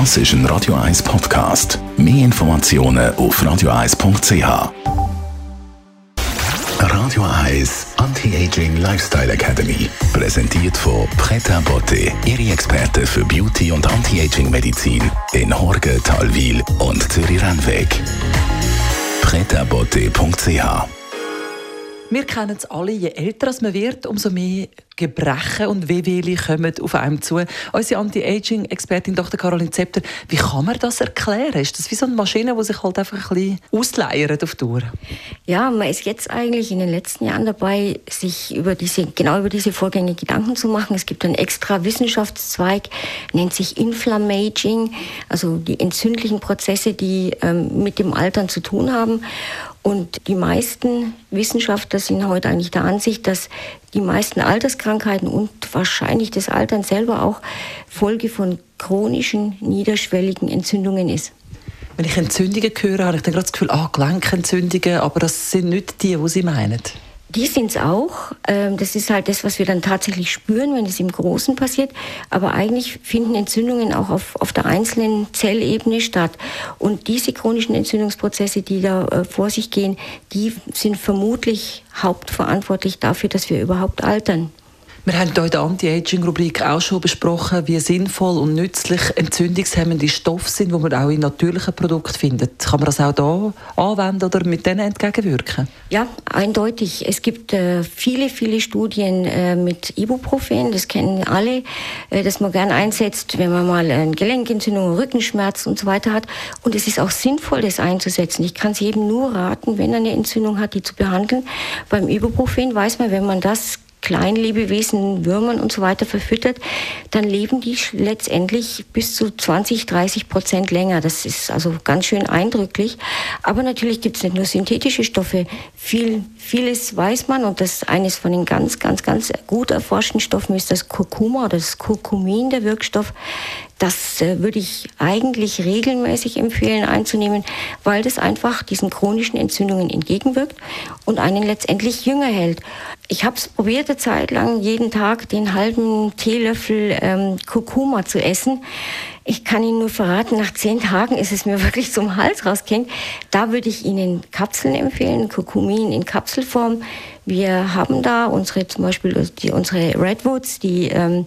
Das ist ein Radio 1 Podcast. Mehr Informationen auf radio1.ch. Radio 1 Anti-Aging Lifestyle Academy. Präsentiert von Preta Botte, Ihre Experte für Beauty und Anti-Aging Medizin in Horge, Talwil und Zürich-Rennweg. pretabotte.ch wir kennen es alle, je älter man wird, umso mehr Gebrechen und Wehwehli kommen auf einem zu. Unsere Anti-Aging-Expertin Dr. Caroline Zepter, wie kann man das erklären? Ist das wie so eine Maschine, die sich halt einfach ein bisschen ausleiert auf Tour? Ja, man ist jetzt eigentlich in den letzten Jahren dabei, sich über diese, genau über diese Vorgänge Gedanken zu machen. Es gibt einen extra Wissenschaftszweig, nennt sich Inflammaging, also die entzündlichen Prozesse, die ähm, mit dem Altern zu tun haben. Und die meisten Wissenschaftler sind heute eigentlich der Ansicht, dass die meisten Alterskrankheiten und wahrscheinlich das Altern selber auch Folge von chronischen, niederschwelligen Entzündungen ist. Wenn ich Entzündungen höre, habe ich dann gerade das Gefühl, ah, Gelenkentzündungen, aber das sind nicht die, die Sie meinen. Die sind es auch. Ähm, das ist halt das, was wir dann tatsächlich spüren, wenn es im Großen passiert. Aber eigentlich finden Entzündungen auch auf, auf der einzelnen Zellebene statt. Und diese chronischen Entzündungsprozesse, die da äh, vor sich gehen, die sind vermutlich hauptverantwortlich dafür, dass wir überhaupt altern. Wir haben hier in der Anti-Aging-Rubrik auch schon besprochen, wie sinnvoll und nützlich entzündungshemmende Stoffe sind, die man auch in natürlichen Produkten findet. Kann man das auch hier anwenden oder mit denen entgegenwirken? Ja, eindeutig. Es gibt äh, viele, viele Studien äh, mit Ibuprofen, das kennen alle, äh, das man gern einsetzt, wenn man mal eine Gelenkentzündung, Rückenschmerz und so weiter hat. Und es ist auch sinnvoll, das einzusetzen. Ich kann es jedem nur raten, wenn er eine Entzündung hat, die zu behandeln. Beim Ibuprofen weiß man, wenn man das Kleinlebewesen, Würmern und so weiter verfüttert, dann leben die letztendlich bis zu 20, 30 Prozent länger. Das ist also ganz schön eindrücklich. Aber natürlich gibt es nicht nur synthetische Stoffe. Viel, vieles weiß man und das eines von den ganz, ganz, ganz gut erforschten Stoffen ist das Kurkuma oder das Kurkumin, der Wirkstoff. Das äh, würde ich eigentlich regelmäßig empfehlen einzunehmen, weil das einfach diesen chronischen Entzündungen entgegenwirkt und einen letztendlich jünger hält. Ich habe es probiert, eine Zeit lang jeden Tag den halben Teelöffel ähm, Kurkuma zu essen. Ich kann Ihnen nur verraten, nach zehn Tagen ist es mir wirklich zum Hals rausgehängt. Da würde ich Ihnen Kapseln empfehlen, Kurkumin in Kapselform. Wir haben da unsere zum Beispiel die, unsere Redwoods, die ähm,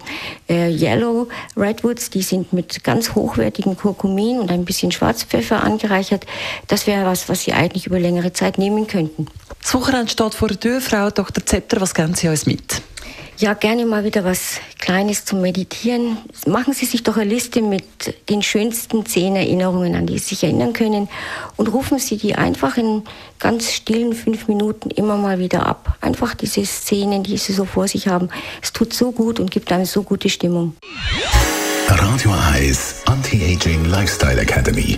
äh, Yellow Redwoods, die sind mit ganz hochwertigem Kurkumin und ein bisschen Schwarzpfeffer angereichert. Das wäre was, was Sie eigentlich über längere Zeit nehmen könnten. Das Wochenende steht vor der Tür, Frau Dr. Zepter. Was geben Sie uns mit? Ja, gerne mal wieder was Kleines zum Meditieren. Machen Sie sich doch eine Liste mit den schönsten zehn Erinnerungen, an die Sie sich erinnern können und rufen Sie die einfach in ganz stillen fünf Minuten immer mal wieder ab. Einfach diese Szenen, die Sie so vor sich haben. Es tut so gut und gibt einem so gute Stimmung. Radio Eyes Anti-Aging Lifestyle Academy.